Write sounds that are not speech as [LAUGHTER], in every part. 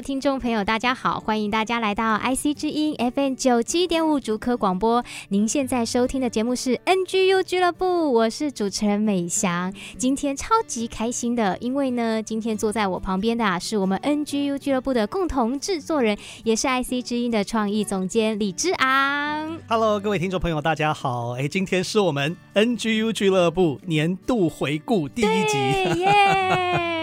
听众朋友，大家好，欢迎大家来到 IC 之音 FM 九七点五竹科广播。您现在收听的节目是 NGU 俱乐部，我是主持人美翔。今天超级开心的，因为呢，今天坐在我旁边的啊，是我们 NGU 俱乐部的共同制作人，也是 IC 之音的创意总监李志昂。Hello，各位听众朋友，大家好。哎，今天是我们 NGU 俱乐部年度回顾第一集。耶！yeah!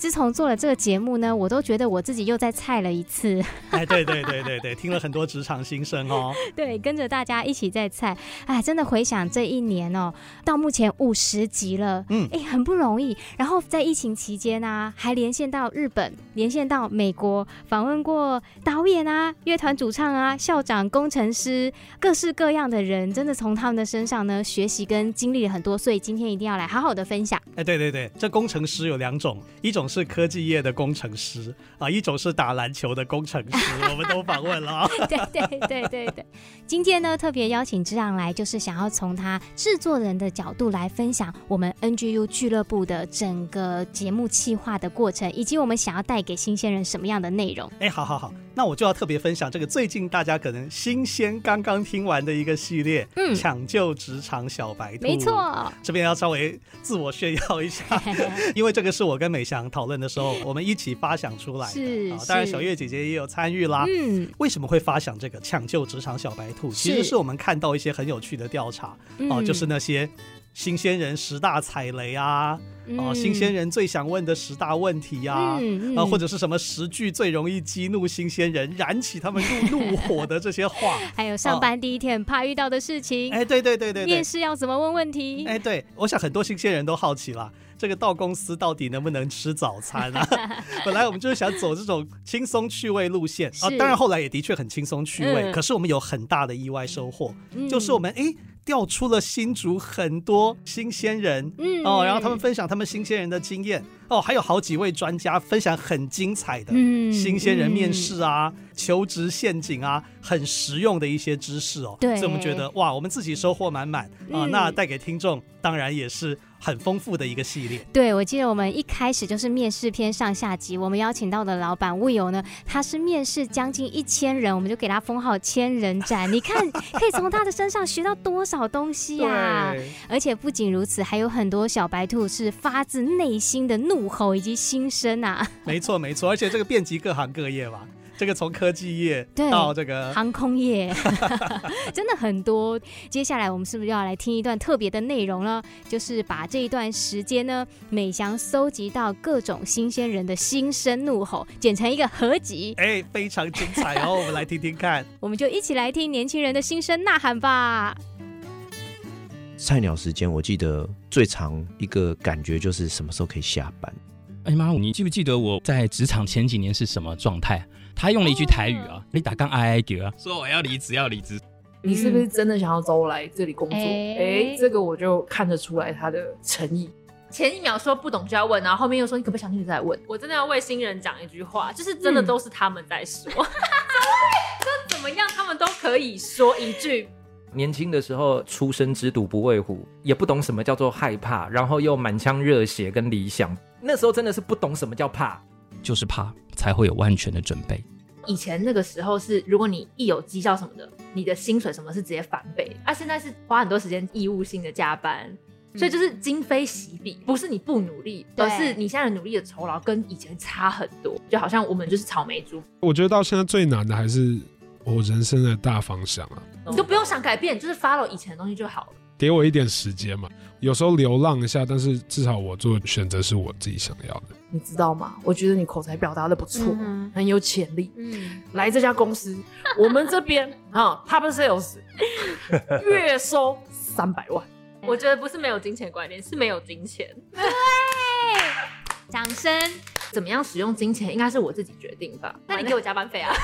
自从做了这个节目呢，我都觉得我自己又在菜了一次。[LAUGHS] 哎，对对对对对，听了很多职场心声哦。[LAUGHS] 对，跟着大家一起在菜。哎，真的回想这一年哦，到目前五十集了，嗯，哎，很不容易。然后在疫情期间啊，还连线到日本，连线到美国，访问过导演啊、乐团主唱啊、校长、工程师，各式各样的人，真的从他们的身上呢学习跟经历了很多。所以今天一定要来好好的分享。哎，对对对，这工程师有两种。一种是科技业的工程师啊，一种是打篮球的工程师，[LAUGHS] 我们都访问了。[LAUGHS] 对对对对对，今天呢特别邀请之昂来，就是想要从他制作人的角度来分享我们 NGU 俱乐部的整个节目企划的过程，以及我们想要带给新鲜人什么样的内容。哎，好好好，那我就要特别分享这个最近大家可能新鲜刚刚听完的一个系列，嗯，抢救职场小白兔。没错，这边要稍微自我炫耀一下，[LAUGHS] 因为这个是我跟美翔。讨论的时候，我们一起发想出来的。是，当然小月姐姐也有参与啦。嗯，为什么会发想这个抢救职场小白兔？其实是我们看到一些很有趣的调查哦，就是那些新鲜人十大踩雷啊，哦，新鲜人最想问的十大问题啊，啊，或者是什么十句最容易激怒新鲜人、燃起他们怒 [LAUGHS] 怒火的这些话，[LAUGHS] 还有上班第一天怕遇到的事情。哎，对对对对，面试要怎么问问题？哎，对，我想很多新鲜人都好奇啦。这个到公司到底能不能吃早餐啊？[LAUGHS] 本来我们就是想走这种轻松趣味路线啊，当然后来也的确很轻松趣味。嗯、可是我们有很大的意外收获，嗯、就是我们哎调出了新竹很多新鲜人，嗯哦，然后他们分享他们新鲜人的经验。哦，还有好几位专家分享很精彩的新鲜人面试啊、嗯、求职陷阱啊，很实用的一些知识哦。对，所以我们觉得哇，我们自己收获满满。啊，嗯、那带给听众当然也是。很丰富的一个系列。对，我记得我们一开始就是面试篇上下集，我们邀请到的老板 Will 呢，他是面试将近一千人，我们就给他封号千人斩。你看，[LAUGHS] 可以从他的身上学到多少东西呀、啊？而且不仅如此，还有很多小白兔是发自内心的怒吼以及心声啊。[LAUGHS] 没错，没错，而且这个遍及各行各业吧。这个从科技业到这个航空业，[LAUGHS] 真的很多。接下来我们是不是要来听一段特别的内容呢？就是把这一段时间呢，美翔搜集到各种新鲜人的心声怒吼，剪成一个合集。哎，非常精彩哦！我们来听听看。[LAUGHS] 我们就一起来听年轻人的心声呐喊吧。菜鸟时间，我记得最长一个感觉就是什么时候可以下班。哎妈，你记不记得我在职场前几年是什么状态？他用了一句台语啊，哦、你打刚挨挨叫啊，说我要离职，要离职。你是不是真的想要走来这里工作？哎、欸欸，这个我就看得出来他的诚意。前一秒说不懂就要问，然后后面又说你可不可以详细再问。我真的要为新人讲一句话，就是真的都是他们在说，[LAUGHS] 就、嗯、怎么样他们都可以说一句。年轻的时候初生之犊不畏虎，也不懂什么叫做害怕，然后又满腔热血跟理想。那时候真的是不懂什么叫怕。就是怕才会有万全的准备。以前那个时候是，如果你一有绩效什么的，你的薪水什么是直接翻倍。啊，现在是花很多时间义务性的加班，嗯、所以就是今非昔比，不是你不努力，而是你现在努力的酬劳跟以前差很多。就好像我们就是草莓猪。我觉得到现在最难的还是我人生的大方向啊，你都不用想改变，就是 follow 以前的东西就好了。给我一点时间嘛。有时候流浪一下，但是至少我做选择是我自己想要的。你知道吗？我觉得你口才表达的不错，嗯、很有潜力。嗯，来这家公司，我们这边 [LAUGHS] 啊，Top Sales [LAUGHS] 月收三百万。我觉得不是没有金钱观念，是没有金钱。对，掌声。怎么样使用金钱，应该是我自己决定吧？那你给我加班费啊。[LAUGHS]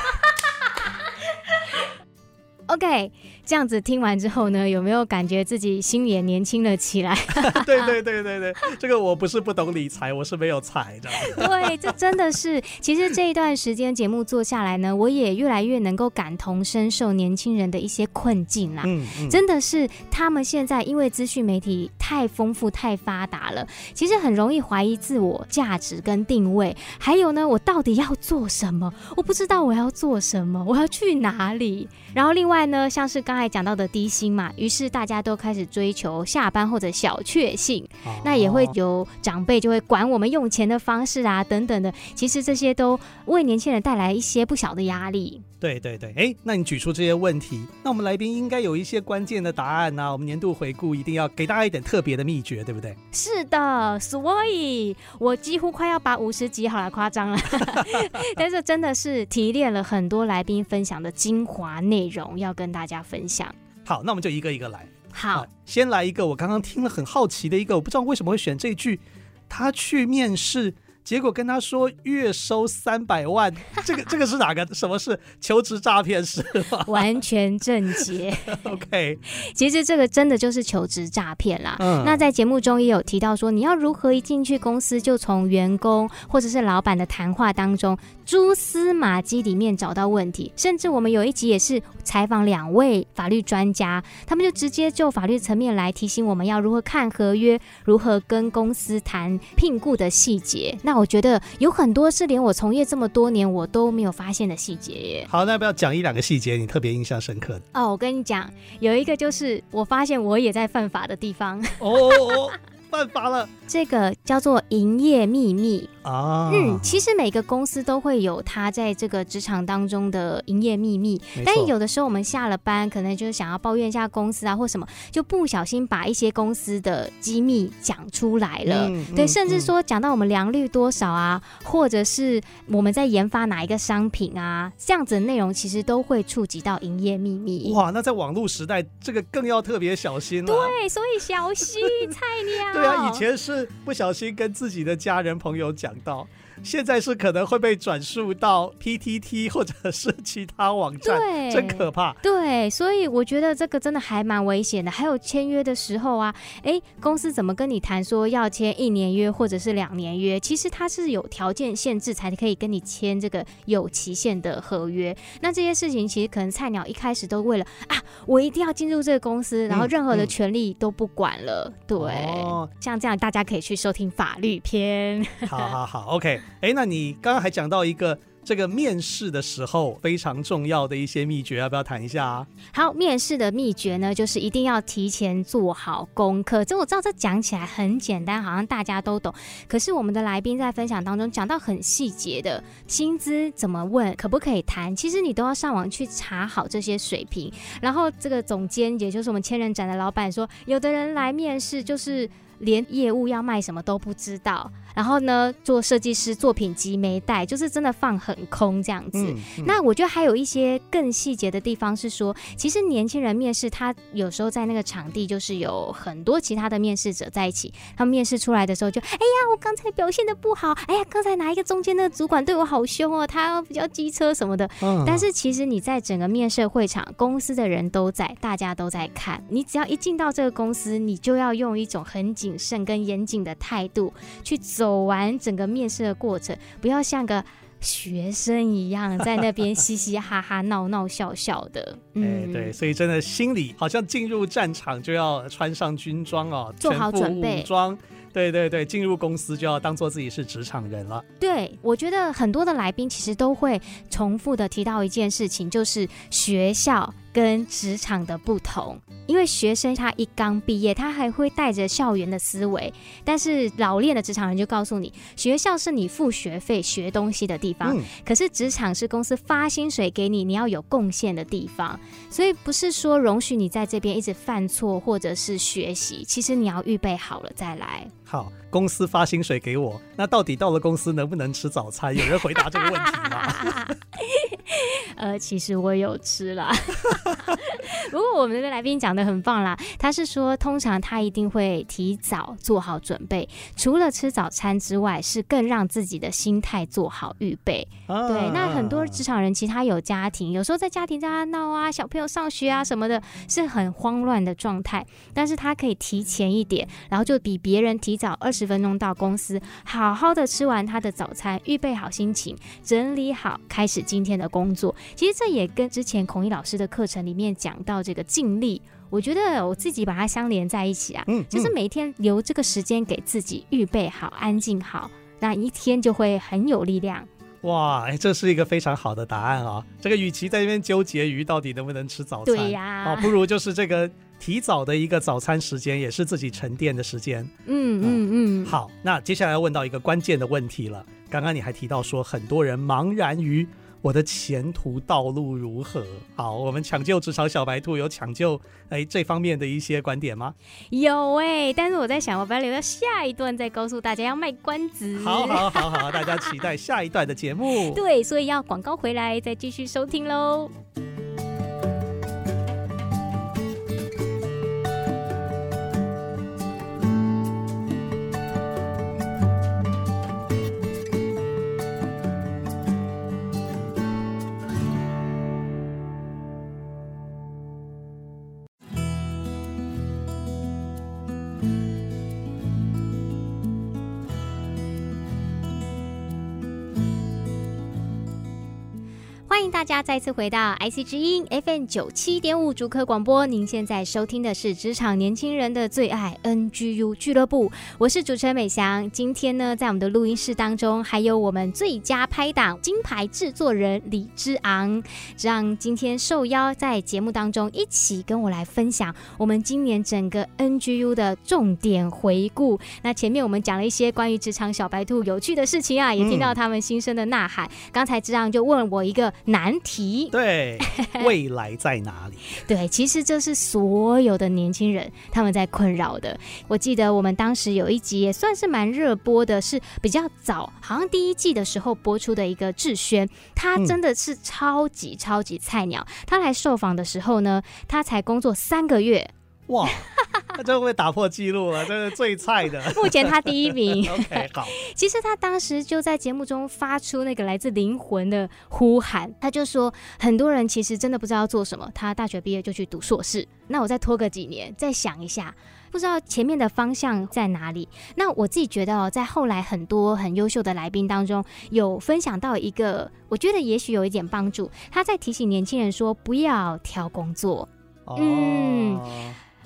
OK，这样子听完之后呢，有没有感觉自己心也年轻了起来？[LAUGHS] 对对对对对，这个我不是不懂理财，我是没有财的。对，这真的是。其实这一段时间节目做下来呢，我也越来越能够感同身受年轻人的一些困境啦。嗯，嗯，真的是他们现在因为资讯媒体太丰富、太发达了，其实很容易怀疑自我价值跟定位。还有呢，我到底要做什么？我不知道我要做什么，我要去哪里？然后另外呢，像是刚才讲到的低薪嘛，于是大家都开始追求下班或者小确幸，哦、那也会有长辈就会管我们用钱的方式啊等等的，其实这些都为年轻人带来一些不小的压力。对对对，哎，那你举出这些问题，那我们来宾应该有一些关键的答案呐、啊。我们年度回顾一定要给大家一点特别的秘诀，对不对？是的，所以我几乎快要把五十集好了，夸张了，[LAUGHS] 但是真的是提炼了很多来宾分享的精华内容，要跟大家分享。好，那我们就一个一个来。好，啊、先来一个，我刚刚听了很好奇的一个，我不知道为什么会选这句，他去面试。结果跟他说月收三百万，[LAUGHS] 这个这个是哪个？什么是求职诈骗是吗？[LAUGHS] 完全正解。[LAUGHS] OK，其实这个真的就是求职诈骗啦。嗯，那在节目中也有提到说，你要如何一进去公司就从员工或者是老板的谈话当中蛛丝马迹里面找到问题。甚至我们有一集也是采访两位法律专家，他们就直接就法律层面来提醒我们要如何看合约，如何跟公司谈聘雇的细节。那我觉得有很多是连我从业这么多年我都没有发现的细节耶。好，那要不要讲一两个细节你特别印象深刻的？哦，我跟你讲，有一个就是我发现我也在犯法的地方。哦，哦，犯法了。这个叫做营业秘密。啊，嗯，其实每个公司都会有他在这个职场当中的营业秘密，但有的时候我们下了班，可能就是想要抱怨一下公司啊，或什么，就不小心把一些公司的机密讲出来了，嗯、对，甚至说讲到我们良率多少啊，嗯、或者是我们在研发哪一个商品啊，这样子的内容其实都会触及到营业秘密。哇，那在网络时代，这个更要特别小心了。对，所以小心菜鸟。[LAUGHS] 对啊，以前是不小心跟自己的家人朋友讲。到现在是可能会被转述到 PTT 或者是其他网站，对，真可怕。对，所以我觉得这个真的还蛮危险的。还有签约的时候啊，哎，公司怎么跟你谈说要签一年约或者是两年约？其实它是有条件限制才可以跟你签这个有期限的合约。那这些事情其实可能菜鸟一开始都为了啊，我一定要进入这个公司，然后任何的权利都不管了。嗯嗯、对，哦、像这样大家可以去收听法律篇。好好好。好，OK，哎，那你刚刚还讲到一个这个面试的时候非常重要的一些秘诀，要不要谈一下啊？好，面试的秘诀呢，就是一定要提前做好功课。这我知道，这讲起来很简单，好像大家都懂。可是我们的来宾在分享当中讲到很细节的薪资怎么问，可不可以谈，其实你都要上网去查好这些水平。然后这个总监，也就是我们千人展的老板说，有的人来面试就是连业务要卖什么都不知道。然后呢，做设计师作品集没带，就是真的放很空这样子。嗯嗯、那我觉得还有一些更细节的地方是说，其实年轻人面试，他有时候在那个场地就是有很多其他的面试者在一起，他们面试出来的时候就，哎呀，我刚才表现的不好，哎呀，刚才哪一个中间的主管对我好凶哦，他比较机车什么的。嗯、但是其实你在整个面试会场，公司的人都在，大家都在看，你只要一进到这个公司，你就要用一种很谨慎跟严谨的态度去走。完整个面试的过程，不要像个学生一样在那边嘻嘻哈哈、闹闹笑笑的。嗯，对，所以真的心里好像进入战场就要穿上军装哦，做好准备。装，对对对，进入公司就要当做自己是职场人了。对，我觉得很多的来宾其实都会重复的提到一件事情，就是学校。跟职场的不同。因为学生他一刚毕业，他还会带着校园的思维，但是老练的职场人就告诉你，学校是你付学费学东西的地方，嗯、可是职场是公司发薪水给你，你要有贡献的地方。所以不是说容许你在这边一直犯错或者是学习，其实你要预备好了再来。好，公司发薪水给我，那到底到了公司能不能吃早餐？有人回答这个问题吗？[LAUGHS] 呃，其实我有吃啦。[LAUGHS] 不过我们的来宾讲得很棒啦，他是说，通常他一定会提早做好准备，除了吃早餐之外，是更让自己的心态做好预备。对，那很多职场人其实他有家庭，有时候在家庭在那闹啊，小朋友上学啊什么的，是很慌乱的状态。但是他可以提前一点，然后就比别人提早二十分钟到公司，好好的吃完他的早餐，预备好心情，整理好，开始今天的工作。其实这也跟之前孔毅老师的课程里面讲到这个尽力，我觉得我自己把它相连在一起啊，嗯，就是每天留这个时间给自己预备好，安静好，那一天就会很有力量。哇，哎，这是一个非常好的答案啊！这个与其在这边纠结于到底能不能吃早餐，对呀，啊，不如就是这个提早的一个早餐时间，也是自己沉淀的时间。嗯嗯嗯。好，那接下来要问到一个关键的问题了。刚刚你还提到说，很多人茫然于。我的前途道路如何？好，我们抢救职场小白兔有抢救哎这方面的一些观点吗？有哎、欸，但是我在想，我把它留到下一段再告诉大家，要卖关子。好，好，好，好，大家期待下一段的节目。[LAUGHS] 对，所以要广告回来再继续收听喽。欢迎大家再次回到 IC 之音 FM 九七点五主客广播。您现在收听的是职场年轻人的最爱 NGU 俱乐部，我是主持人美翔。今天呢，在我们的录音室当中，还有我们最佳拍档金牌制作人李之昂，让今天受邀在节目当中一起跟我来分享我们今年整个 NGU 的重点回顾。那前面我们讲了一些关于职场小白兔有趣的事情啊，也听到他们心声的呐喊。刚、嗯、才之昂就问我一个。难题，对，未来在哪里？[LAUGHS] 对，其实这是所有的年轻人他们在困扰的。我记得我们当时有一集也算是蛮热播的，是比较早，好像第一季的时候播出的一个志轩，他真的是超级超级菜鸟。他来受访的时候呢，他才工作三个月。哇，那就会打破记录了？这是最菜的，[LAUGHS] 目前他第一名。OK，好。其实他当时就在节目中发出那个来自灵魂的呼喊，他就说，很多人其实真的不知道要做什么。他大学毕业就去读硕士，那我再拖个几年，再想一下，不知道前面的方向在哪里。那我自己觉得哦，在后来很多很优秀的来宾当中，有分享到一个，我觉得也许有一点帮助。他在提醒年轻人说，不要挑工作。哦、嗯。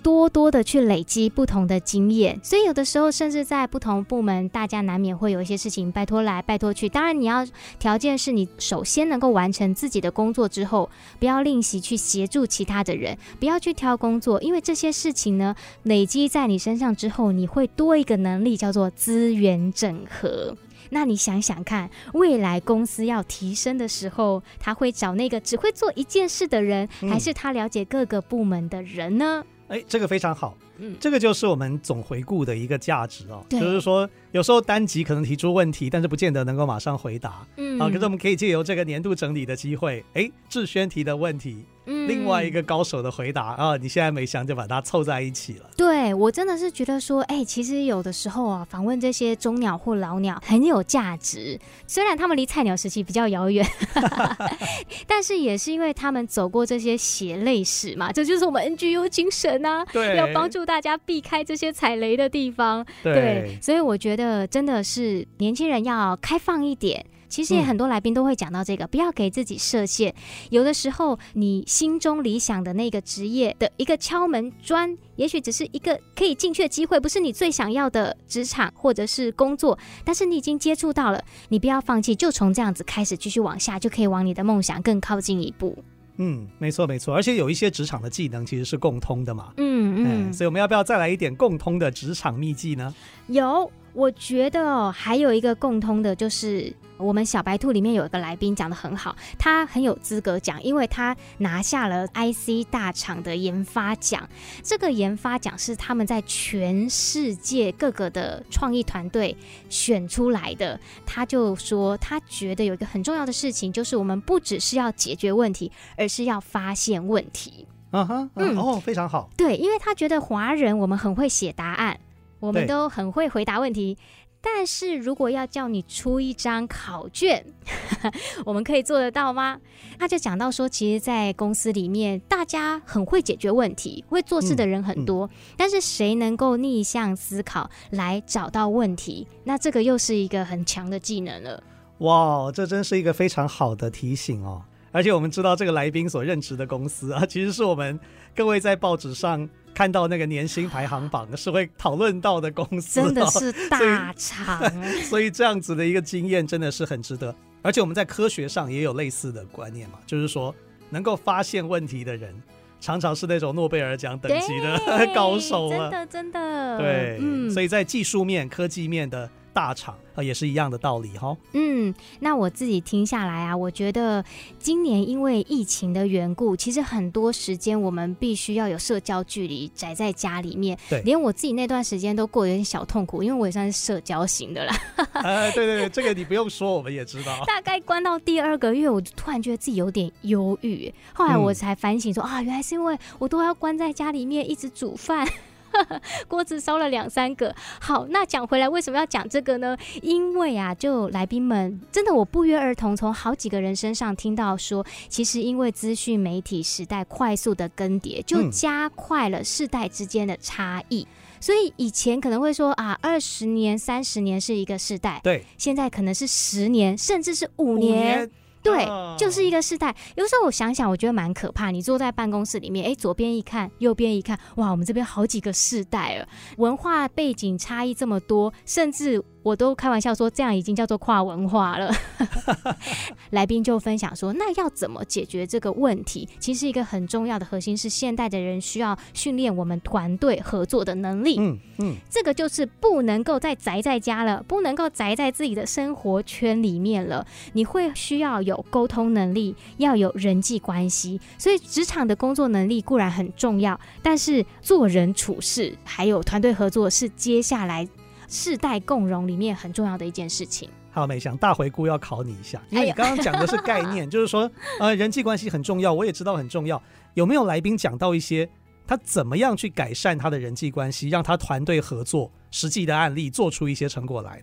多多的去累积不同的经验，所以有的时候甚至在不同部门，大家难免会有一些事情拜托来拜托去。当然，你要条件是你首先能够完成自己的工作之后，不要吝惜去协助其他的人，不要去挑工作，因为这些事情呢，累积在你身上之后，你会多一个能力叫做资源整合。那你想想看，未来公司要提升的时候，他会找那个只会做一件事的人，还是他了解各个部门的人呢？哎，这个非常好，嗯，这个就是我们总回顾的一个价值哦，就是说有时候单集可能提出问题，但是不见得能够马上回答，嗯，啊，可是我们可以借由这个年度整理的机会，哎，志轩提的问题。嗯另外一个高手的回答啊，你现在没想就把它凑在一起了。对，我真的是觉得说，哎、欸，其实有的时候啊，访问这些中鸟或老鸟很有价值。虽然他们离菜鸟时期比较遥远，[LAUGHS] [LAUGHS] 但是也是因为他们走过这些血泪史嘛，这就是我们 NGU 精神啊。对，要帮助大家避开这些踩雷的地方。对，对，所以我觉得真的是年轻人要开放一点。其实也很多来宾都会讲到这个，不要给自己设限。有的时候，你心中理想的那个职业的一个敲门砖，也许只是一个可以进去的机会，不是你最想要的职场或者是工作，但是你已经接触到了，你不要放弃，就从这样子开始继续往下，就可以往你的梦想更靠近一步。嗯，没错没错，而且有一些职场的技能其实是共通的嘛。嗯嗯，所以我们要不要再来一点共通的职场秘技呢？有。我觉得哦，还有一个共通的，就是我们小白兔里面有一个来宾讲的很好，他很有资格讲，因为他拿下了 IC 大厂的研发奖。这个研发奖是他们在全世界各个的创意团队选出来的。他就说，他觉得有一个很重要的事情，就是我们不只是要解决问题，而是要发现问题。啊哈，嗯，哦，非常好。对，因为他觉得华人我们很会写答案。我们都很会回答问题，但是如果要叫你出一张考卷，[LAUGHS] 我们可以做得到吗？他就讲到说，其实，在公司里面，大家很会解决问题，会做事的人很多，嗯嗯、但是谁能够逆向思考来找到问题？那这个又是一个很强的技能了。哇，这真是一个非常好的提醒哦！而且我们知道，这个来宾所任职的公司啊，其实是我们各位在报纸上。看到那个年薪排行榜是会讨论到的公司，真的是大厂，[LAUGHS] 所，以这样子的一个经验真的是很值得。而且我们在科学上也有类似的观念嘛，就是说能够发现问题的人，常常是那种诺贝尔奖等级的 [LAUGHS] 高手了。真的，真的，对，嗯，所以在技术面、科技面的。大厂啊，也是一样的道理哈。嗯，那我自己听下来啊，我觉得今年因为疫情的缘故，其实很多时间我们必须要有社交距离，宅在家里面。对，连我自己那段时间都过得有点小痛苦，因为我也算是社交型的啦。[LAUGHS] 哎，对对对，这个你不用说，我们也知道。[LAUGHS] 大概关到第二个月，我就突然觉得自己有点忧郁，后来我才反省说、嗯、啊，原来是因为我都要关在家里面一直煮饭。[LAUGHS] 锅子烧了两三个。好，那讲回来，为什么要讲这个呢？因为啊，就来宾们真的，我不约而同从好几个人身上听到说，其实因为资讯媒体时代快速的更迭，就加快了世代之间的差异。嗯、所以以前可能会说啊，二十年、三十年是一个世代，对，现在可能是十年，甚至是五年。对，就是一个世代。有时候我想想，我觉得蛮可怕。你坐在办公室里面，哎，左边一看，右边一看，哇，我们这边好几个世代了，文化背景差异这么多，甚至。我都开玩笑说，这样已经叫做跨文化了。[LAUGHS] 来宾就分享说，那要怎么解决这个问题？其实一个很重要的核心是，现代的人需要训练我们团队合作的能力。嗯嗯，这个就是不能够再宅在家了，不能够宅在自己的生活圈里面了。你会需要有沟通能力，要有人际关系。所以职场的工作能力固然很重要，但是做人处事还有团队合作是接下来。世代共荣里面很重要的一件事情。好，美想大回顾要考你一下，因为你刚刚讲的是概念，[LAUGHS] 就是说，呃，人际关系很重要，我也知道很重要。有没有来宾讲到一些他怎么样去改善他的人际关系，让他团队合作，实际的案例做出一些成果来？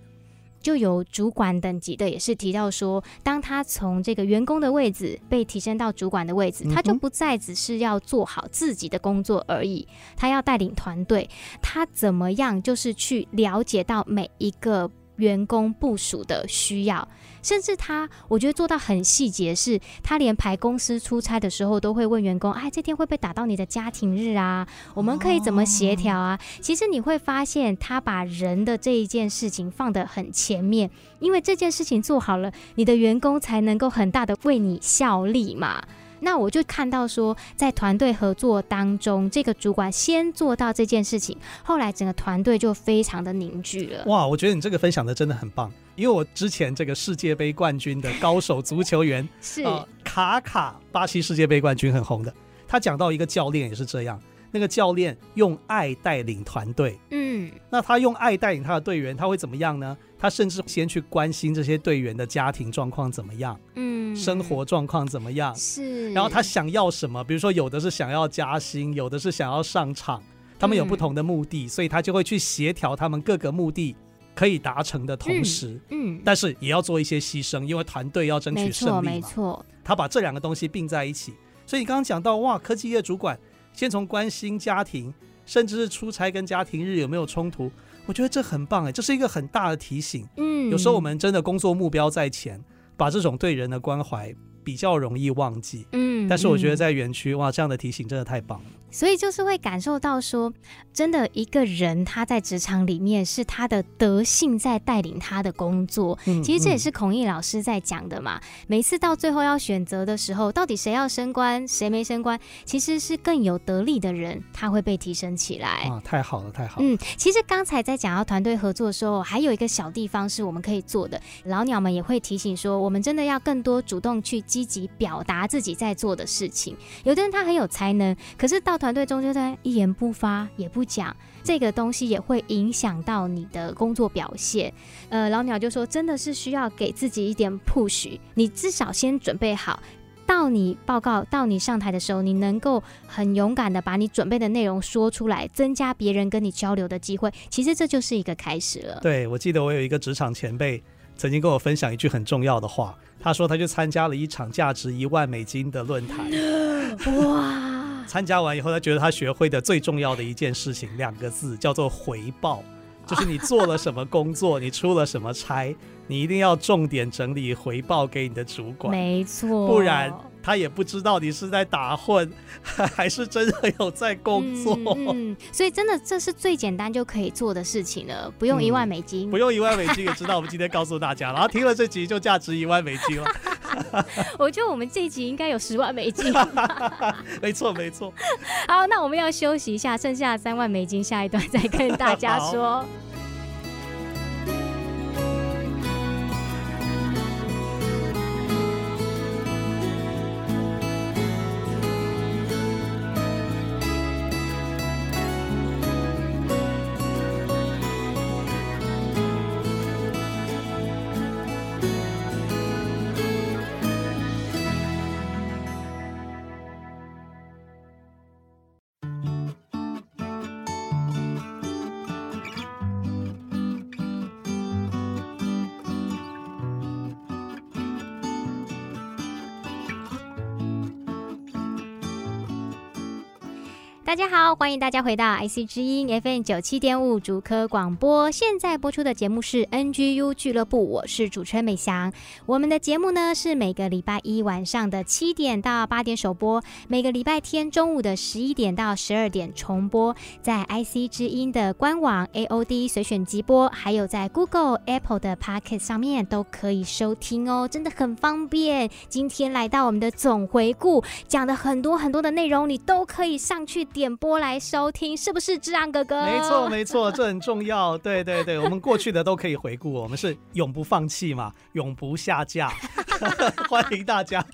就有主管等级的，也是提到说，当他从这个员工的位置被提升到主管的位置，他就不再只是要做好自己的工作而已，他要带领团队，他怎么样就是去了解到每一个。员工部署的需要，甚至他，我觉得做到很细节，是他连排公司出差的时候都会问员工：“哎，这天会不会打到你的家庭日啊？我们可以怎么协调啊？”其实你会发现，他把人的这一件事情放得很前面，因为这件事情做好了，你的员工才能够很大的为你效力嘛。那我就看到说，在团队合作当中，这个主管先做到这件事情，后来整个团队就非常的凝聚了。哇，我觉得你这个分享的真的很棒，因为我之前这个世界杯冠军的高手足球员是、呃、卡卡，巴西世界杯冠军很红的，他讲到一个教练也是这样。那个教练用爱带领团队，嗯，那他用爱带领他的队员，他会怎么样呢？他甚至先去关心这些队员的家庭状况怎么样，嗯，生活状况怎么样，是。然后他想要什么？比如说，有的是想要加薪，有的是想要上场，他们有不同的目的，嗯，所以他就会去协调他们各个目的可以达成的同时，嗯，嗯，但是也要做一些牺牲，因为团队要争取胜利嘛。没错，没错。他把这两个东西并在一起，所以你刚刚讲到哇，科技业主管。先从关心家庭，甚至是出差跟家庭日有没有冲突，我觉得这很棒哎，这是一个很大的提醒。嗯，有时候我们真的工作目标在前，把这种对人的关怀比较容易忘记。嗯，但是我觉得在园区哇，这样的提醒真的太棒了。所以就是会感受到说，真的一个人他在职场里面是他的德性在带领他的工作。嗯、其实这也是孔毅老师在讲的嘛。嗯、每次到最后要选择的时候，到底谁要升官，谁没升官，其实是更有得力的人，他会被提升起来。啊，太好了，太好了。嗯，其实刚才在讲到团队合作的时候，还有一个小地方是我们可以做的。老鸟们也会提醒说，我们真的要更多主动去积极表达自己在做的事情。有的人他很有才能，可是到团团队中就在一言不发也不讲，这个东西也会影响到你的工作表现。呃，老鸟就说，真的是需要给自己一点 push，你至少先准备好，到你报告到你上台的时候，你能够很勇敢的把你准备的内容说出来，增加别人跟你交流的机会。其实这就是一个开始了。对，我记得我有一个职场前辈曾经跟我分享一句很重要的话，他说他去参加了一场价值一万美金的论坛。哇！参加完以后，他觉得他学会的最重要的一件事情，两个字叫做回报，就是你做了什么工作，你出了什么差，[LAUGHS] 你一定要重点整理回报给你的主管，没错，不然。他也不知道你是在打混，[LAUGHS] 还是真的有在工作。嗯，嗯，所以真的这是最简单就可以做的事情了，不用一万美金。嗯，不用一万美金也知道。我们今天告诉大家，然后听了这集就价值一万美金了。[LAUGHS] 我觉得我们这一集应该有十万美金。[LAUGHS] 没错，没错。好，那我们要休息一下，剩下三万美金，下一段再跟大家 [LAUGHS] 说。大家好，欢迎大家回到 IC 之音 FM 九七点五竹科广播。现在播出的节目是 NGU 俱乐部，我是主持人美翔。我们的节目呢是每个礼拜一晚上的七点到八点首播，每个礼拜天中午的十一点到十二点重播。在 IC 之音的官网 AOD 随选即播，还有在 Google、Apple 的 Podcast 上面都可以收听哦，真的很方便。今天来到我们的总回顾，讲的很多很多的内容，你都可以上去。点播来收听，是不是志安哥哥？没错，没错，这很重要。对对对，我们过去的都可以回顾，我们是永不放弃嘛，永不下架。[LAUGHS] 欢迎大家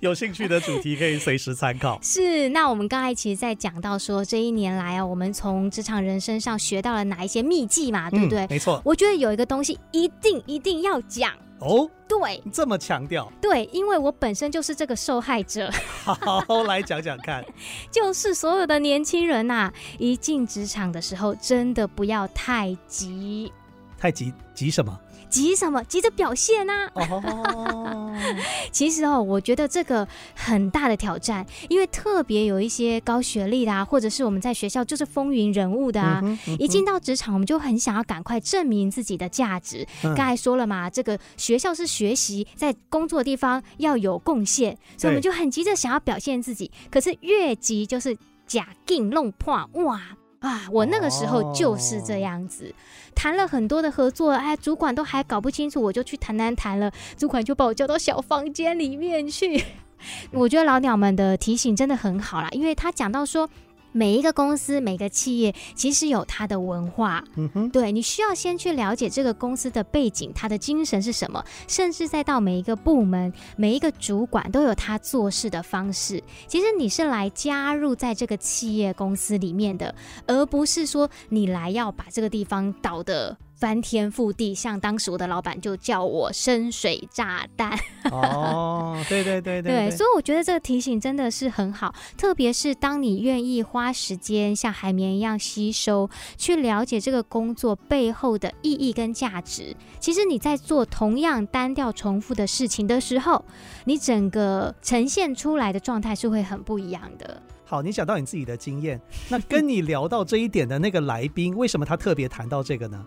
有兴趣的主题可以随时参考。是，那我们刚才其实在讲到说，这一年来啊，我们从职场人身上学到了哪一些秘技嘛，对不对？嗯，没错。我觉得有一个东西一定一定要讲。哦，对，这么强调，对，因为我本身就是这个受害者。好，来讲讲看，[LAUGHS] 就是所有的年轻人呐、啊，一进职场的时候，真的不要太急。太急，急什么？急什么？急着表现啊！哦，[LAUGHS] 其实哦，我觉得这个很大的挑战，因为特别有一些高学历的啊，或者是我们在学校就是风云人物的啊，嗯嗯、一进到职场，我们就很想要赶快证明自己的价值。嗯、刚才说了嘛，这个学校是学习，在工作的地方要有贡献，所以我们就很急着想要表现自己。可是越急就是假劲弄破哇！啊，我那个时候就是这样子，谈了很多的合作，哎，主管都还搞不清楚，我就去谈谈谈了，[LAUGHS] 主管就把我叫到小房间里面去。[LAUGHS] 我觉得老鸟们的提醒真的很好啦，因为他讲到说。每一个公司、每个企业其实有它的文化，嗯哼，对，你需要先去了解这个公司的背景，它的精神是什么，甚至再到每一个部门、每一个主管都有他做事的方式。其实你是来加入在这个企业公司里面的，而不是说你来要把这个地方倒的。翻天覆地，像当时我的老板就叫我深水炸弹。[LAUGHS] 哦，对对对对，对，对，所以我觉得这个提醒真的是很好，特别是当你愿意花时间像海绵一样吸收，去了解这个工作背后的意义跟价值。其实你在做同样单调重复的事情的时候，你整个呈现出来的状态是会很不一样的。好，你讲到你自己的经验，[LAUGHS] 那跟你聊到这一点的那个来宾，为什么他特别谈到这个呢？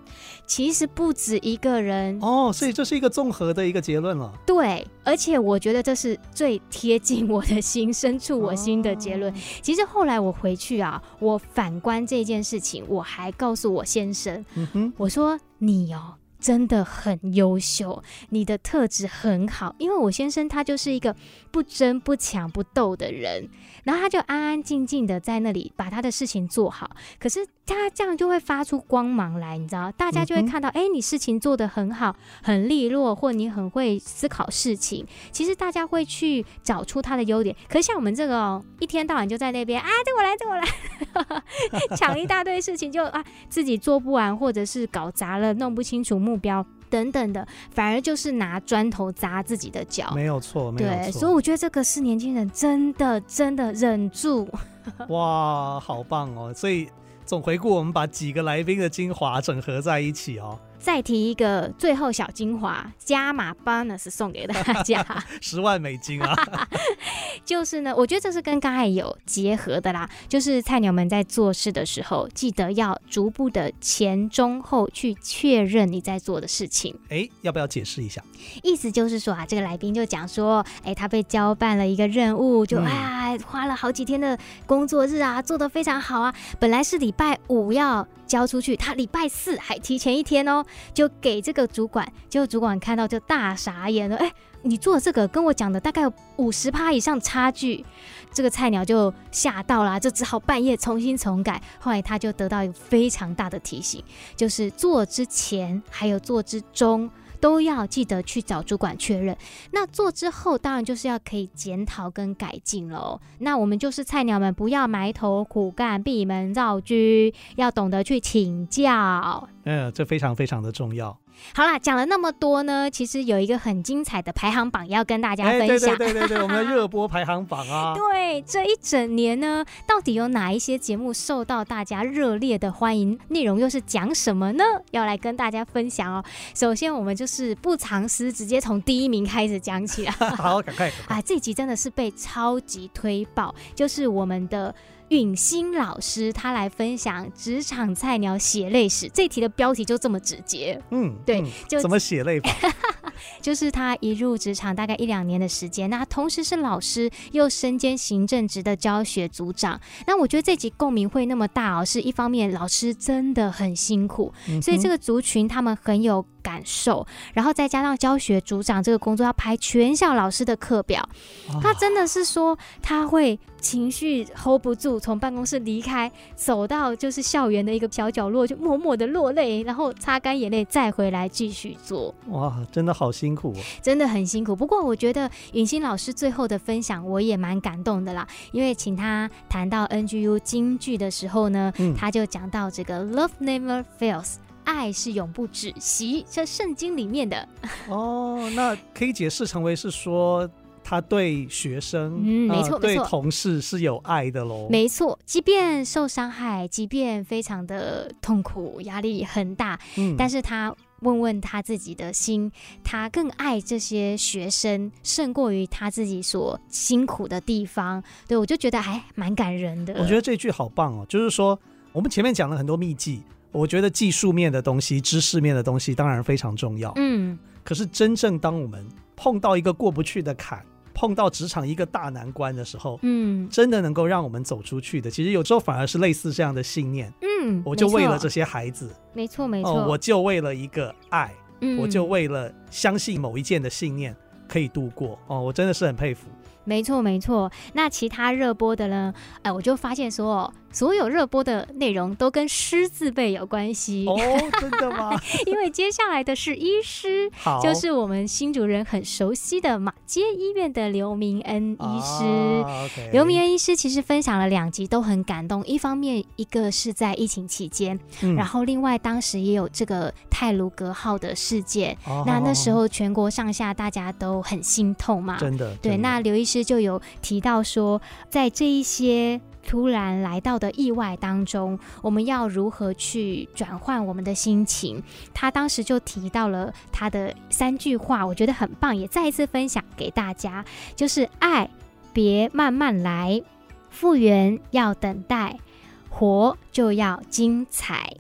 其实不止一个人哦，所以这是一个综合的一个结论了。对，而且我觉得这是最贴近我的心、深处我心的结论。哦、其实后来我回去啊，我反观这件事情，我还告诉我先生，我说你哦。真的很优秀，你的特质很好。因为我先生他就是一个不争不抢不斗的人，然后他就安安静静的在那里把他的事情做好。可是他这样就会发出光芒来，你知道，大家就会看到，哎、你事情做得很好，很利落，或你很会思考事情。其实大家会去找出他的优点。可是像我们这个哦，一天到晚就在那边啊，这我来，这我来，[LAUGHS] 抢一大堆事情就啊自己做不完，或者是搞砸了，弄不清楚目。目标等等的，反而就是拿砖头砸自己的脚，没有错，没有错。对，所以我觉得这个是年轻人真的真的忍住。哇，好棒哦！所以总回顾，我们把几个来宾的精华整合在一起哦。再提一个最后小精华，加码 bonus 送给大家，[LAUGHS] 十万美金啊！[LAUGHS] 就是呢，我觉得这是跟刚才有结合的啦。就是菜鸟们在做事的时候，记得要逐步的前中后去确认你在做的事情。哎，要不要解释一下？意思就是说啊，这个来宾就讲说，哎，他被交办了一个任务，就啊花了好几天的工作日啊，做得非常好啊。本来是礼拜五要交出去，他礼拜四还提前一天哦。就给这个主管，结果主管看到就大傻眼了。哎，你做这个跟我讲的大概有五十趴以上差距，这个菜鸟就吓到了，就只好半夜重新重改。后来他就得到一个非常大的提醒，就是做之前还有做之中。都要记得去找主管确认。那做之后，当然就是要可以检讨跟改进喽。那我们就是菜鸟们，不要埋头苦干、闭门造车，要懂得去请教。嗯，这非常非常的重要。好啦，讲了那么多呢，其实有一个很精彩的排行榜要跟大家分享。欸、对对对对对，我们的 [LAUGHS] 热播排行榜啊。对，这一整年呢，到底有哪一些节目受到大家热烈的欢迎？内容又是讲什么呢？要来跟大家分享哦。首先，我们就是不藏私，直接从第一名开始讲起啊。[LAUGHS] 好，赶快。[LAUGHS] 啊，这集真的是被超级推爆，就是我们的。允欣老师他来分享职场菜鸟血泪史，这题的标题就这么直接。嗯，对，嗯、就怎么血泪法？[LAUGHS] 就是他一入职场大概一两年的时间，那同时是老师，又身兼行政职的教学组长。那我觉得这集共鸣会那么大哦，是一方面老师真的很辛苦，嗯、所以这个族群他们很有感受，然后再加上教学组长这个工作要排全校老师的课表，哦、他真的是说他会。情绪 hold 不住，从办公室离开，走到就是校园的一个小角落，就默默的落泪，然后擦干眼泪，再回来继续做。哇，真的好辛苦哦，真的很辛苦。不过我觉得允欣老师最后的分享，我也蛮感动的啦。因为请他谈到 NGU 京剧的时候呢，嗯、他就讲到这个 Love never fails，爱是永不止息，这圣经里面的。[LAUGHS] 哦，那可以解释成为是说。他对学生，嗯，没错，呃、对同事是有爱的喽。没错，即便受伤害，即便非常的痛苦，压力很大，嗯，但是他问问他自己的心，他更爱这些学生，胜过于他自己所辛苦的地方。对，我就觉得还蛮感人的。我觉得这句好棒哦，就是说我们前面讲了很多秘技，我觉得技术面的东西、知识面的东西当然非常重要，嗯，可是真正当我们碰到一个过不去的坎。碰到职场一个大难关的时候，嗯，真的能够让我们走出去的，其实有时候反而是类似这样的信念，嗯，我就为了这些孩子，没错没错，哦，我就为了一个爱，嗯，我就为了相信某一件的信念可以度过，哦，我真的是很佩服。没错没错，那其他热播的呢？哎，我就发现说。所有热播的内容都跟师字辈有关系哦，真的吗？[LAUGHS] 因为接下来的是医师，好就是我们新主人很熟悉的马街医院的刘明恩医师。啊 okay、刘明恩医师其实分享了两集，都很感动。一方面，一个是在疫情期间，嗯、然后另外当时也有这个泰卢格号的事件，哦、那那时候全国上下大家都很心痛嘛，真的。对，那刘医师就有提到说，在这一些。突然来到的意外当中，我们要如何去转换我们的心情？他当时就提到了他的三句话，我觉得很棒，也再一次分享给大家，就是爱，别慢慢来，复原要等待，活就要精彩。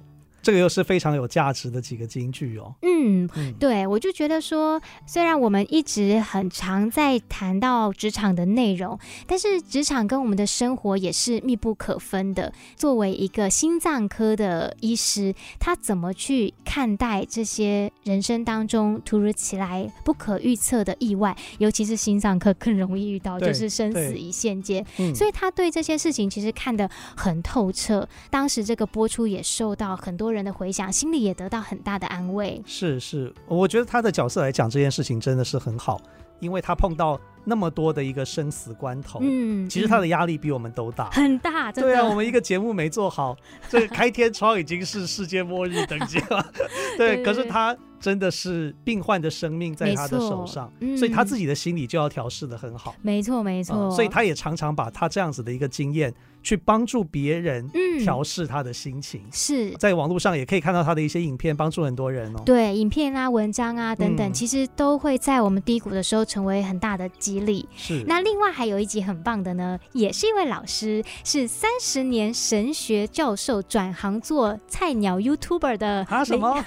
这个又是非常有价值的几个金句哦。嗯，对，我就觉得说，虽然我们一直很常在谈到职场的内容，但是职场跟我们的生活也是密不可分的。作为一个心脏科的医师，他怎么去看待这些人生当中突如其来、不可预测的意外？尤其是心脏科更容易遇到，就是生死一线间。所以他对这些事情其实看得很透彻。当时这个播出也受到很多人的回响，心里也得到很大的安慰。是是，我觉得他的角色来讲这件事情真的是很好，因为他碰到那么多的一个生死关头，嗯，其实他的压力比我们都大，很大。对啊，我们一个节目没做好，这个开天窗已经是世界末日等级了。[LAUGHS] 对，可是他真的是病患的生命在他的手上，嗯，所以他自己的心理就要调试的很好。没错没错，嗯，所以他也常常把他这样子的一个经验。去帮助别人调试他的心情，嗯、是在网络上也可以看到他的一些影片，帮助很多人哦。对，影片啊、文章啊等等，嗯、其实都会在我们低谷的时候成为很大的激励。是。那另外还有一集很棒的呢，也是一位老师，是三十年神学教授转行做菜鸟 YouTuber 的啊什么？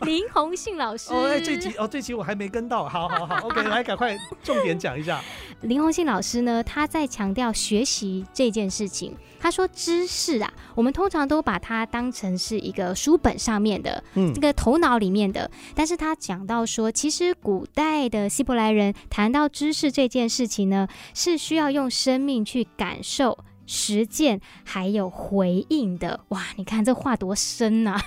[LAUGHS] 林宏信老师。哦，哎，这集哦，这集我还没跟到，好好好，OK，[LAUGHS] 来赶快重点讲一下。林宏信老师呢，他在强调学习这件事情。他说：“知识啊，我们通常都把它当成是一个书本上面的，嗯，这个头脑里面的。但是他讲到说，其实古代的希伯来人谈到知识这件事情呢，是需要用生命去感受。”实践还有回应的哇！你看这话多深呐、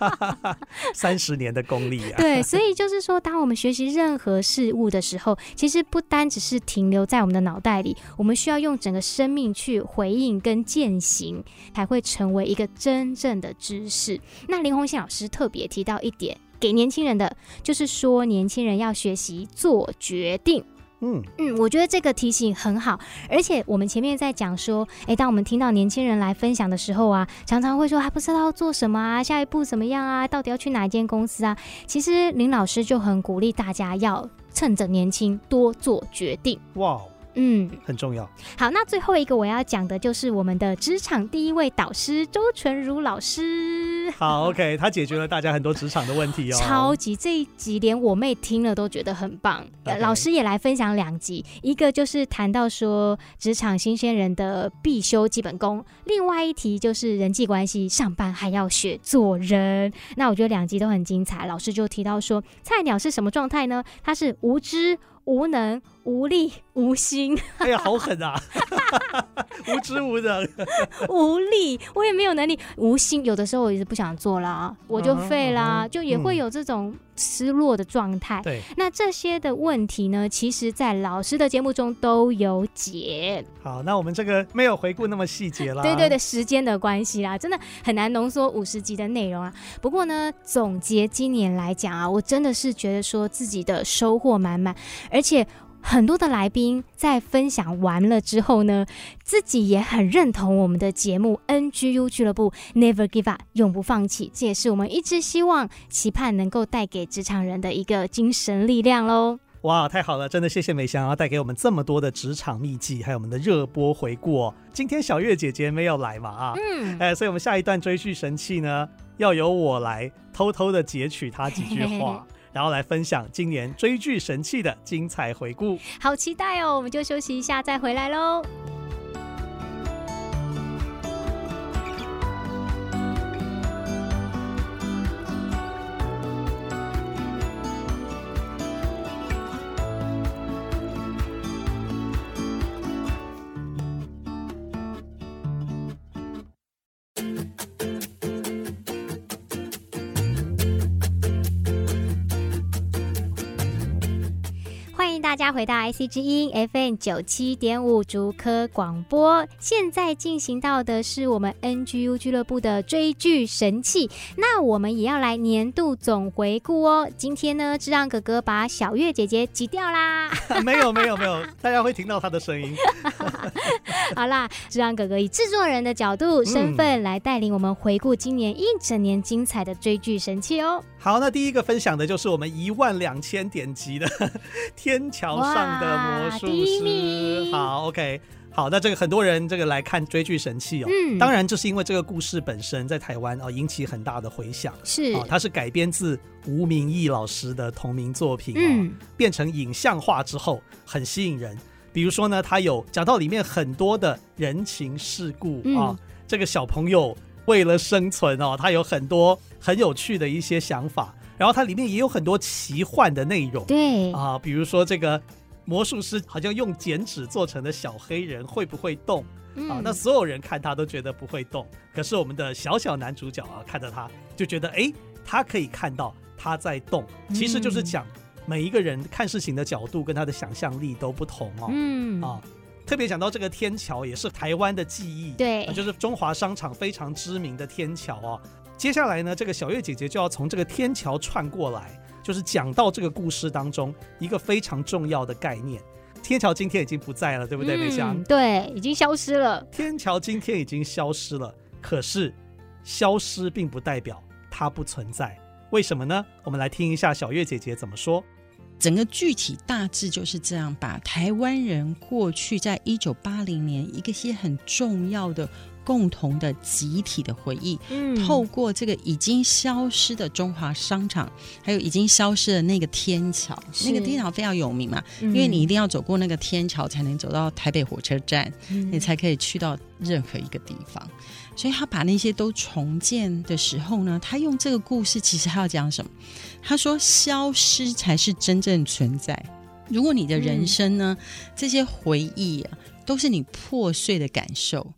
啊，[LAUGHS] 三十年的功力啊！对，所以就是说，当我们学习任何事物的时候，其实不单只是停留在我们的脑袋里，我们需要用整个生命去回应跟践行，才会成为一个真正的知识。那林宏信老师特别提到一点，给年轻人的就是说，年轻人要学习做决定。嗯嗯，我觉得这个提醒很好，而且我们前面在讲说，诶，当我们听到年轻人来分享的时候啊，常常会说还不知道要做什么啊，下一步怎么样啊，到底要去哪一间公司啊？其实林老师就很鼓励大家要趁着年轻多做决定。哇。嗯，很重要。好，那最后一个我要讲的就是我们的职场第一位导师周纯如老师。好，OK，他解决了大家很多职场的问题哦。超级这一集连我妹听了都觉得很棒。Okay. 老师也来分享两集，一个就是谈到说职场新鲜人的必修基本功，另外一题就是人际关系，上班还要学做人。那我觉得两集都很精彩。老师就提到说，菜鸟是什么状态呢？他是无知。无能、无力、无心，哎呀，好狠啊！[LAUGHS] 无知、无能、无力，我也没有能力。无心，有的时候我也是不想做啦，我就废啦，uh uh 就也会有这种失落的状态。对、嗯，那这些的问题呢，其实在老师的节目中都有解。好，那我们这个没有回顾那么细节了。对对对，时间的关系啦，真的很难浓缩五十集的内容啊。不过呢，总结今年来讲啊，我真的是觉得说自己的收获满满，而且。很多的来宾在分享完了之后呢，自己也很认同我们的节目 NGU 俱乐部 Never Give Up 永不放弃，这也是我们一直希望期盼能够带给职场人的一个精神力量喽。哇，太好了，真的谢谢美香啊带给我们这么多的职场秘籍，还有我们的热播回顾哦。今天小月姐姐没有来嘛啊，嗯，哎，所以我们下一段追剧神器呢，要由我来偷偷的截取她几句话。[LAUGHS] 然后来分享今年追剧神器的精彩回顾，好期待哦！我们就休息一下，再回来喽。大家回到 IC 之音 FM 九七点五竹科广播，现在进行到的是我们 NGU 俱乐部的追剧神器。那我们也要来年度总回顾哦。今天呢，智让哥哥把小月姐姐挤掉啦。[LAUGHS] 没有没有没有，大家会听到她的声音。[LAUGHS] 好啦，智让哥哥以制作人的角度身份来带领我们回顾今年一整年精彩的追剧神器哦。好，那第一个分享的就是我们一万两千点击的 [LAUGHS] 天。桥上的魔术师，好，OK，好。那这个很多人这个来看追剧神器哦，嗯，当然就是因为这个故事本身在台湾哦引起很大的回响，是哦，它是改编自吴明义老师的同名作品哦，嗯，变成影像化之后很吸引人。比如说呢，它有讲到里面很多的人情世故啊，这个小朋友为了生存哦，他有很多很有趣的一些想法，然后它里面也有很多奇幻的内容，对啊，比如说这个。魔术师好像用剪纸做成的小黑人会不会动？啊，那所有人看他都觉得不会动，可是我们的小小男主角啊，看着他就觉得，哎，他可以看到他在动，其实就是讲每一个人看事情的角度跟他的想象力都不同哦。嗯啊，特别讲到这个天桥也是台湾的记忆，对，就是中华商场非常知名的天桥哦。接下来呢，这个小月姐姐就要从这个天桥串过来。就是讲到这个故事当中一个非常重要的概念，天桥今天已经不在了，对不对，美香？嗯，对，已经消失了。天桥今天已经消失了，可是消失并不代表它不存在，为什么呢？我们来听一下小月姐姐怎么说。整个具体大致就是这样，把台湾人过去在一九八零年一个些很重要的。共同的集体的回忆，嗯，透过这个已经消失的中华商场，还有已经消失的那个天桥，那个天桥非常有名嘛，嗯，因为你一定要走过那个天桥才能走到台北火车站，嗯，你才可以去到任何一个地方。所以他把那些都重建的时候呢，他用这个故事，其实他要讲什么？他说，消失才是真正存在。如果你的人生呢，嗯，这些回忆啊，都是你破碎的感受。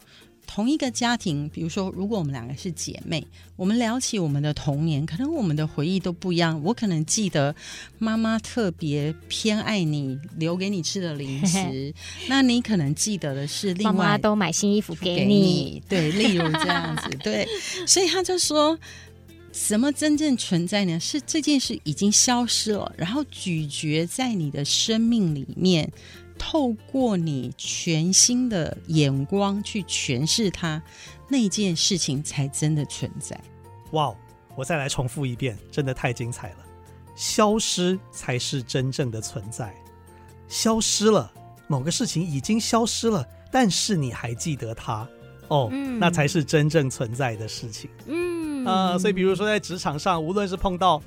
同一个家庭，比如说，如果我们两个是姐妹，我们聊起我们的童年，可能我们的回忆都不一样。我可能记得妈妈特别偏爱你留给你吃的零食，[LAUGHS] 那你可能记得的是另外妈妈都买新衣服给你，对，例如这样子，对。所以他就说，什么真正存在呢？是这件事已经消失了，然后咀嚼在你的生命里面。透过你全新的眼光去诠释它，那件事情才真的存在。哇，我再来重复一遍，真的太精彩了！消失才是真正的存在，消失了，某个事情已经消失了，但是你还记得它，哦，嗯、那才是真正存在的事情。嗯啊、呃，所以比如说在职场上，无论是碰到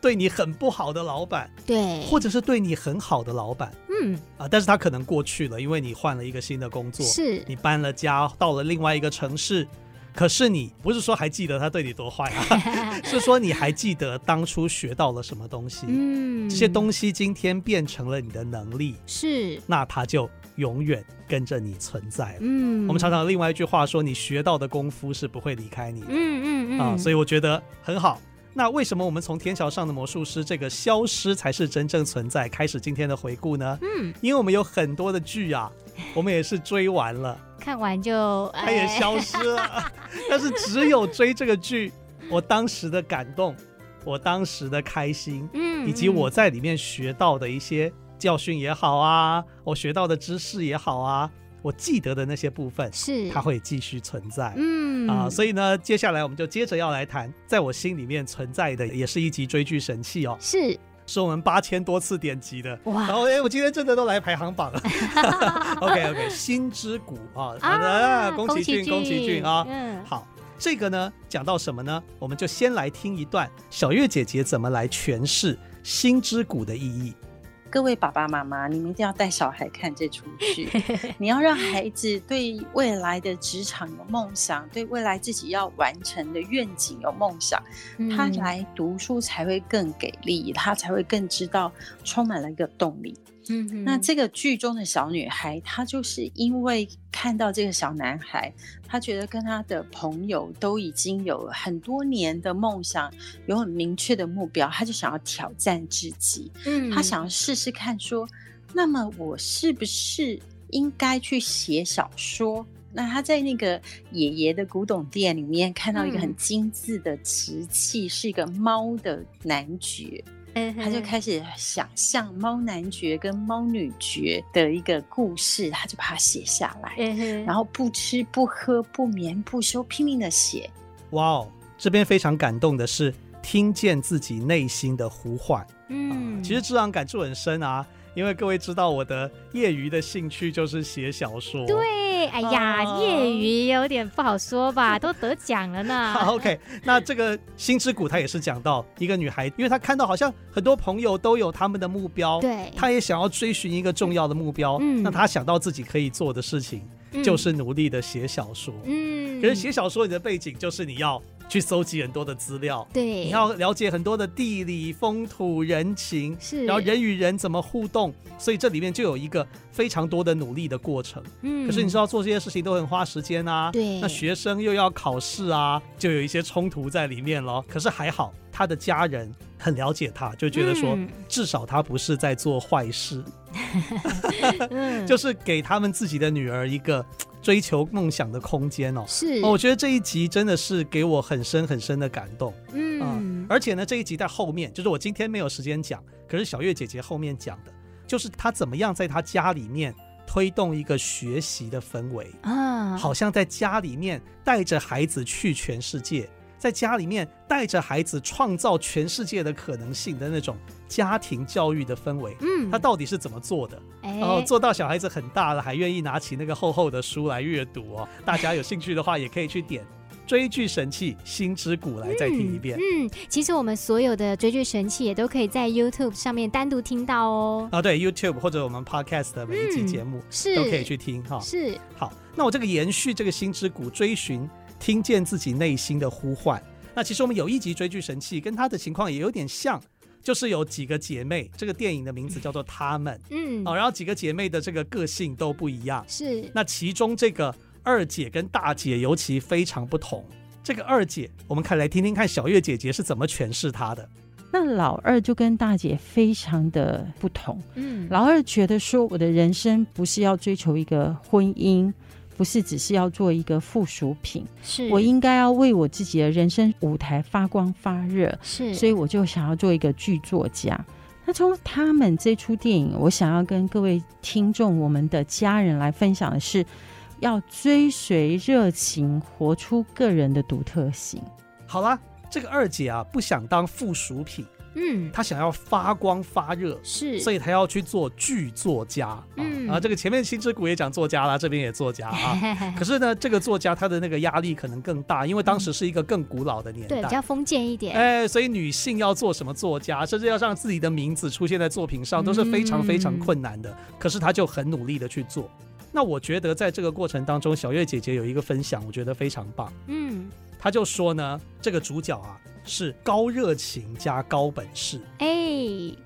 对你很不好的老板，对，或者是对你很好的老板。嗯啊，但是他可能过去了，因为你换了一个新的工作，是你搬了家，到了另外一个城市。可是你不是说还记得他对你多坏啊，[LAUGHS] 是说你还记得当初学到了什么东西？嗯，这些东西今天变成了你的能力，是，那他就永远跟着你存在了。嗯，我们常常另外一句话说，你学到的功夫是不会离开你的。嗯嗯嗯啊，所以我觉得很好。那为什么我们从天桥上的魔术师这个消失才是真正存在开始今天的回顾呢？嗯，因为我们有很多的剧啊，[LAUGHS] 我们也是追完了，看完就它也消失了。[LAUGHS] 但是只有追这个剧，我当时的感动，我当时的开心，嗯，以及我在里面学到的一些教训也好啊，我学到的知识也好啊。我记得的那些部分是。它会继续存在，嗯。啊，所以呢，接下来我们就接着要来谈，在我心里面存在的，也是一集追剧神器哦，是。是我们八千多次点击的。哇，然后哎，我今天真的都来排行榜了，[LAUGHS] OK OK，心之谷啊，好的，啊，宫崎骏，宫崎骏啊，嗯，好，这个呢讲到什么呢？我们就先来听一段小月姐姐怎么来诠释心之谷的意义。各位爸爸妈妈，你们一定要带小孩看这出剧。[LAUGHS] 你要让孩子对未来的职场有梦想，对未来自己要完成的愿景有梦想，他来读书才会更给力，他才会更知道充满了一个动力。嗯，那这个剧中的小女孩，她就是因为看到这个小男孩，她觉得跟她的朋友都已经有很多年的梦想，有很明确的目标，她就想要挑战自己。嗯，她想要试试看，说，那么我是不是应该去写小说？那她在那个爷爷的古董店里面看到一个很精致的瓷器，是一个猫的男爵。他就开始想象猫男爵跟猫女爵的一个故事，他就把它写下来，然后不吃不喝不眠不休拼命的写。哇哦，这边非常感动的是听见自己内心的呼唤。嗯，其实这样感触很深啊，因为各位知道我的业余的兴趣就是写小说。对，哎呀，业、啊、余有点不好说吧，[LAUGHS] 都得奖了呢。好，OK，那这个《心之谷》它也是讲到一个女孩，因为她看到好像很多朋友都有他们的目标，对，她也想要追寻一个重要的目标。嗯，那她想到自己可以做的事情，嗯、就是努力的写小说。嗯，可是写小说你的背景就是你要。去搜集很多的资料，对，你要了解很多的地理风土人情，是，然后人与人怎么互动，所以这里面就有一个非常多的努力的过程。嗯，可是你知道做这些事情都很花时间啊，对，那学生又要考试啊，就有一些冲突在里面咯。可是还好，他的家人很了解他，就觉得说，嗯、至少他不是在做坏事，[LAUGHS] 嗯、[LAUGHS] 就是给他们自己的女儿一个。追求梦想的空间哦，是。哦，我觉得这一集真的是给我很深很深的感动，嗯、呃，而且呢，这一集在后面，就是我今天没有时间讲，可是小月姐姐后面讲的，就是她怎么样在她家里面推动一个学习的氛围。啊，好像在家里面带着孩子去全世界。在家里面带着孩子创造全世界的可能性的那种家庭教育的氛围，嗯，他到底是怎么做的？然后做到小孩子很大了还愿意拿起那个厚厚的书来阅读哦。大家有兴趣的话，也可以去点追剧神器心之谷来再听一遍。嗯，其实我们所有的追剧神器也都可以在 YouTube 上面单独听到哦。啊，对，YouTube 或者我们 Podcast 的每一集节目是都可以去听哈。是，好，那我这个延续这个心之谷追寻。听见自己内心的呼唤。那其实我们有一集追剧神器，跟她的情况也有点像，就是有几个姐妹，这个电影的名字叫做《她们》。嗯，哦，然后几个姐妹的这个个性都不一样。是。那其中这个二姐跟大姐尤其非常不同。这个二姐，我们看来听听看小月姐姐是怎么诠释她的。那老二就跟大姐非常的不同。嗯，老二觉得说，我的人生不是要追求一个婚姻。不是只是要做一个附属品，是我应该要为我自己的人生舞台发光发热，是，所以我就想要做一个剧作家。那从他们这出电影，我想要跟各位听众、我们的家人来分享的是，要追随热情，活出个人的独特性。好啦，这个二姐啊，不想当附属品。嗯，他想要发光发热，是，所以他要去做剧作家。嗯啊，这个前面新之谷也讲作家啦，这边也作家啊。[LAUGHS] 可是呢，这个作家他的那个压力可能更大，因为当时是一个更古老的年代，对，比较封建一点。哎，所以女性要做什么作家，甚至要让自己的名字出现在作品上，都是非常非常困难的。可是他就很努力的去做。那我觉得在这个过程当中，小月姐姐有一个分享，我觉得非常棒。嗯，她就说呢，这个主角啊。是高热情加高本事，哎。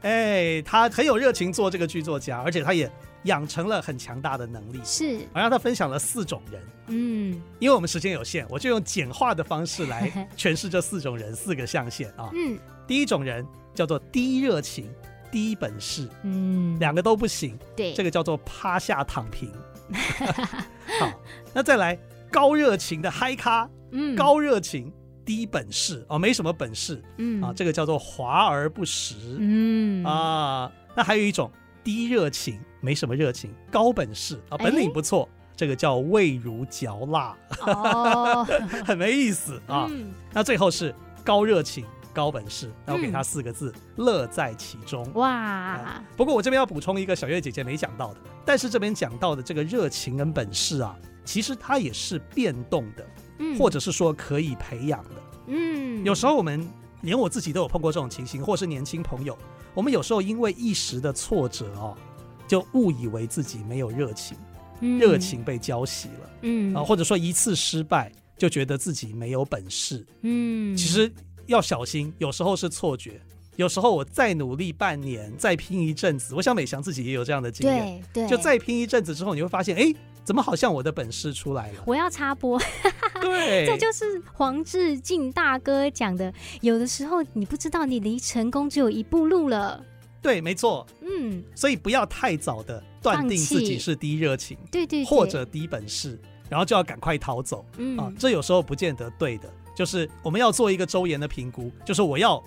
哎，他很有热情做这个剧作家，而且他也养成了很强大的能力。是，我让他分享了四种人，嗯，因为我们时间有限，我就用简化的方式来 [LAUGHS] 诠释这四种人四个象限啊。嗯，第一种人叫做低热情低本事，嗯，两个都不行，对，这个叫做趴下躺平。[LAUGHS] 好，那再来高热情的嗨咖，嗯，高热情。低本事哦，没什么本事，嗯。啊，这个叫做华而不实，嗯。啊，那还有一种低热情，没什么热情，高本事啊，本领不错，这个叫味如嚼蜡，哦，[LAUGHS] 很没意思啊。那最后是高热情高本事，那我给他四个字，乐在其中。哇，不过我这边要补充一个小月姐姐没讲到的，但是这边讲到的这个热情跟本事啊，其实它也是变动的。或者是说可以培养的，嗯，有时候我们连我自己都有碰过这种情形，或是年轻朋友，我们有时候因为一时的挫折哦，就误以为自己没有热情，热情被浇熄了，嗯。啊，或者说一次失败就觉得自己没有本事，嗯，其实要小心，有时候是错觉，有时候我再努力半年，再拼一阵子，我想美翔自己也有这样的经验，对对，就再拼一阵子之后，你会发现，哎。怎么好像我的本事出来了？我要插播，[LAUGHS] 对，这就是黄志进大哥讲的。有的时候你不知道你离成功只有一步路了。对，没错，嗯，所以不要太早的断定自己是低热情，对，对对，或者低本事，然后就要赶快逃走。嗯啊，这有时候不见得对的。就是我们要做一个周延的评估，就是我要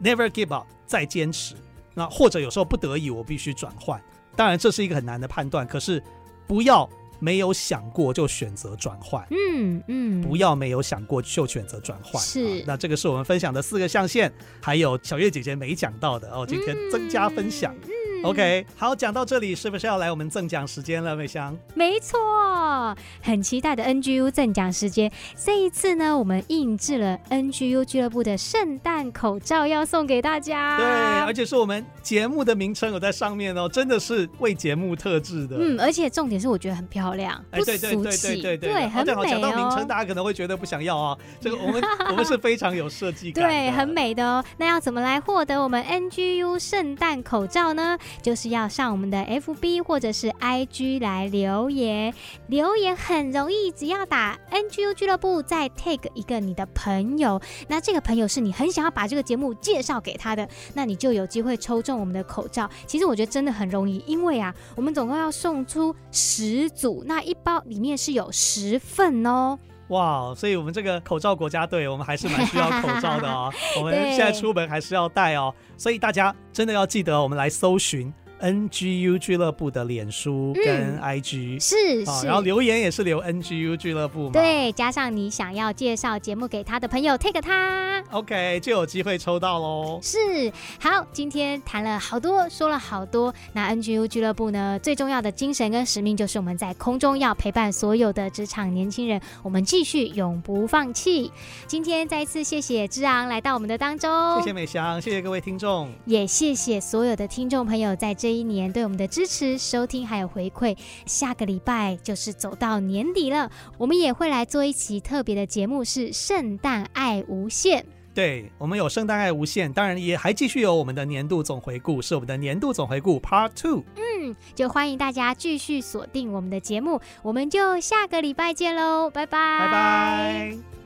never give up，再坚持。那或者有时候不得已，我必须转换。当然这是一个很难的判断，可是不要。没有想过就选择转换，嗯嗯，不要没有想过就选择转换。是、啊，那这个是我们分享的四个象限，还有小月姐姐没讲到的哦，今天增加分享。嗯。OK，好，讲到这里，是不是要来我们赠奖时间了，美香？没错，很期待的 NGU 赠奖时间。这一次呢，我们印制了 NGU 俱乐部的圣诞口罩，要送给大家。对，而且是我们节目的名称有在上面哦，真的是为节目特制的。嗯，而且重点是我觉得很漂亮，不俗气，对对对对对对，对，很美哦。讲到名称，大家可能会觉得不想要啊、哦。这个我们 [LAUGHS] 我们是非常有设计感，对，很美的哦。那要怎么来获得我们 NGU 圣诞口罩呢？就是要上我们的 FB 或者是 IG 来留言，留言很容易，只要打 NGU 俱乐部，再 take 一个你的朋友，那这个朋友是你很想要把这个节目介绍给他的，那你就有机会抽中我们的口罩。其实我觉得真的很容易，因为啊，我们总共要送出十组，那一包里面是有十份哦。哇，所以我们这个口罩国家队，我们还是蛮需要口罩的哦。[LAUGHS] 我们现在出门还是要戴哦，所以大家真的要记得，我们来搜寻。NGU 俱乐部的脸书跟 IG、嗯、是是、哦，然后留言也是留 NGU 俱乐部嘛，对，加上你想要介绍节目给他的朋友，take 他，OK 就有机会抽到喽。是，好，今天谈了好多，说了好多，那 NGU 俱乐部呢，最重要的精神跟使命就是我们在空中要陪伴所有的职场年轻人，我们继续永不放弃。今天再一次谢谢之昂来到我们的当中，谢谢美香，谢谢各位听众，也谢谢所有的听众朋友在这。这一年对我们的支持、收听还有回馈，下个礼拜就是走到年底了，我们也会来做一期特别的节目，是圣诞爱无限。对，我们有圣诞爱无限，当然也还继续有我们的年度总回顾，是我们的年度总回顾 Part Two。嗯，就欢迎大家继续锁定我们的节目，我们就下个礼拜见喽，拜拜，拜拜。